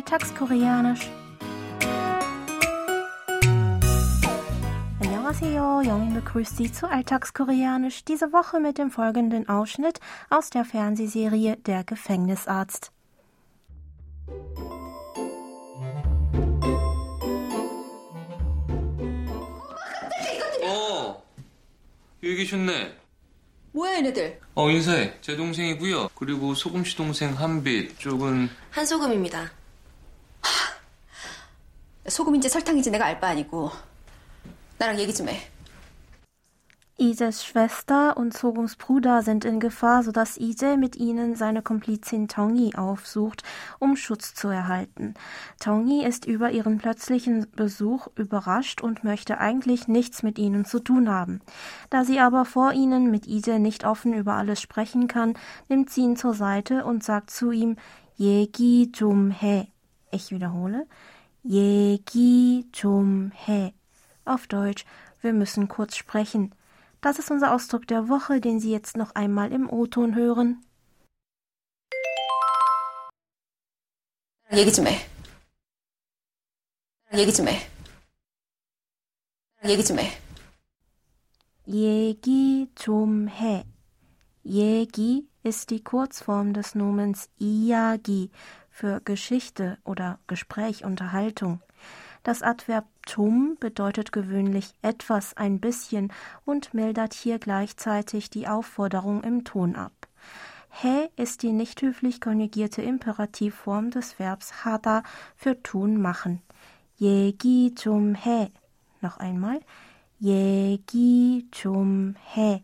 Alltagskoreanisch. Annyeonghaseyo, Jongin begrüßt Sie zu Alltagskoreanisch, diese Woche mit dem folgenden Ausschnitt aus der Fernsehserie Der Gefängnisarzt. 어, 여기 계셨네. 뭐야 얘네들? 어, 인사해. 제 동생이고요. 그리고 소금 씨 동생 한빛 쪽은 한소금입니다. 소금인지 설탕인지 내가 알 바 아니고 나랑 얘기 좀 해. Ijes Schwester und Sogums Bruder sind in Gefahr, sodass Ije mit ihnen seine Komplizin Tongi aufsucht, um Schutz zu erhalten. Tongi ist über ihren plötzlichen Besuch überrascht und möchte eigentlich nichts mit ihnen zu tun haben. Da sie aber vor ihnen mit Ije nicht offen über alles sprechen kann, nimmt sie ihn zur Seite und sagt zu ihm Yegi 좀 해. Ich wiederhole. Yegi 좀 해. Auf Deutsch, wir müssen kurz sprechen. Das ist unser Ausdruck der Woche, den Sie jetzt noch einmal im O-Ton hören. 나랑 얘기 좀 해. 나랑 얘기 좀 해. 나랑 얘기 좀 해. Yegi 좀 해. Yegi ist die Kurzform des Nomens Iagi für Geschichte oder Gespräch, Unterhaltung. Das Adverb tum bedeutet gewöhnlich etwas, ein bisschen und mildert hier gleichzeitig die Aufforderung im Ton ab. He ist die nicht höflich konjugierte Imperativform des Verbs hada für tun, machen. Yegi tum he. Noch einmal. Yegi tum he.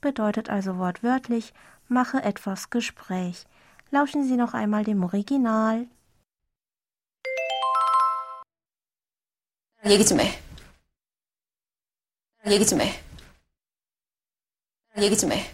Bedeutet also wortwörtlich mache etwas Gespräch. Lauschen Sie noch einmal dem Original. 나랑 얘기 좀 해. 나랑 얘기 좀 해. 나랑 얘기 좀 해.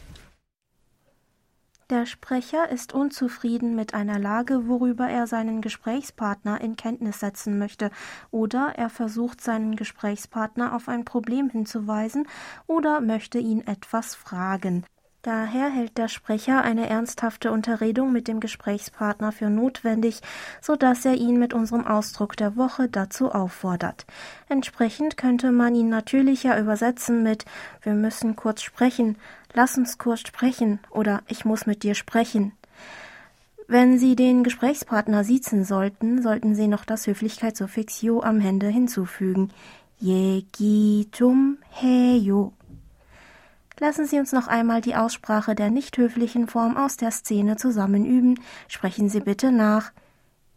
Der Sprecher ist unzufrieden mit einer Lage, worüber er seinen Gesprächspartner in Kenntnis setzen möchte, oder er versucht seinen Gesprächspartner auf ein Problem hinzuweisen oder möchte ihn etwas fragen. Daher hält der Sprecher eine ernsthafte Unterredung mit dem Gesprächspartner für notwendig, sodass er ihn mit unserem Ausdruck der Woche dazu auffordert. Entsprechend könnte man ihn natürlicher übersetzen mit Wir müssen kurz sprechen, lass uns kurz sprechen oder Ich muss mit dir sprechen. Wenn Sie den Gesprächspartner siezen sollten, sollten Sie noch das Höflichkeitssuffix Jo am Ende hinzufügen. Yegitum heyo. Lassen Sie uns noch einmal die Aussprache der nicht höflichen Form aus der Szene zusammen üben. Sprechen Sie bitte nach.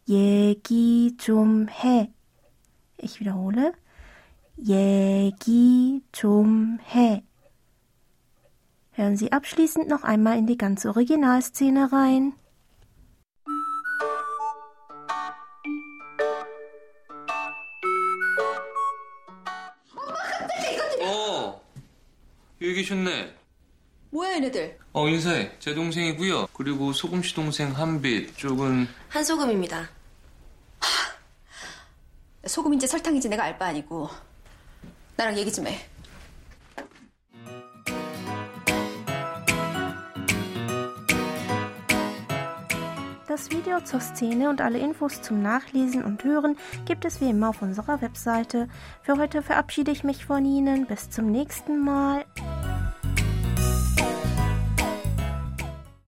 Yegi zum he. Ich wiederhole. Yegi zum he. Hören Sie abschließend noch einmal in die ganze Originalszene rein. 여기 계셨네. 뭐야 얘네들? 어, 인사해. 제 동생이고요. 그리고 소금 씨 동생 한빛 쪽은 한소금입니다. 소금인지 설탕인지 내가 알 바 아니고 나랑 얘기 좀 해. Das Video zur Szene und alle Infos zum Nachlesen und Hören gibt es wie immer auf unserer Webseite. Für heute verabschiede ich mich von Ihnen. Bis zum nächsten Mal.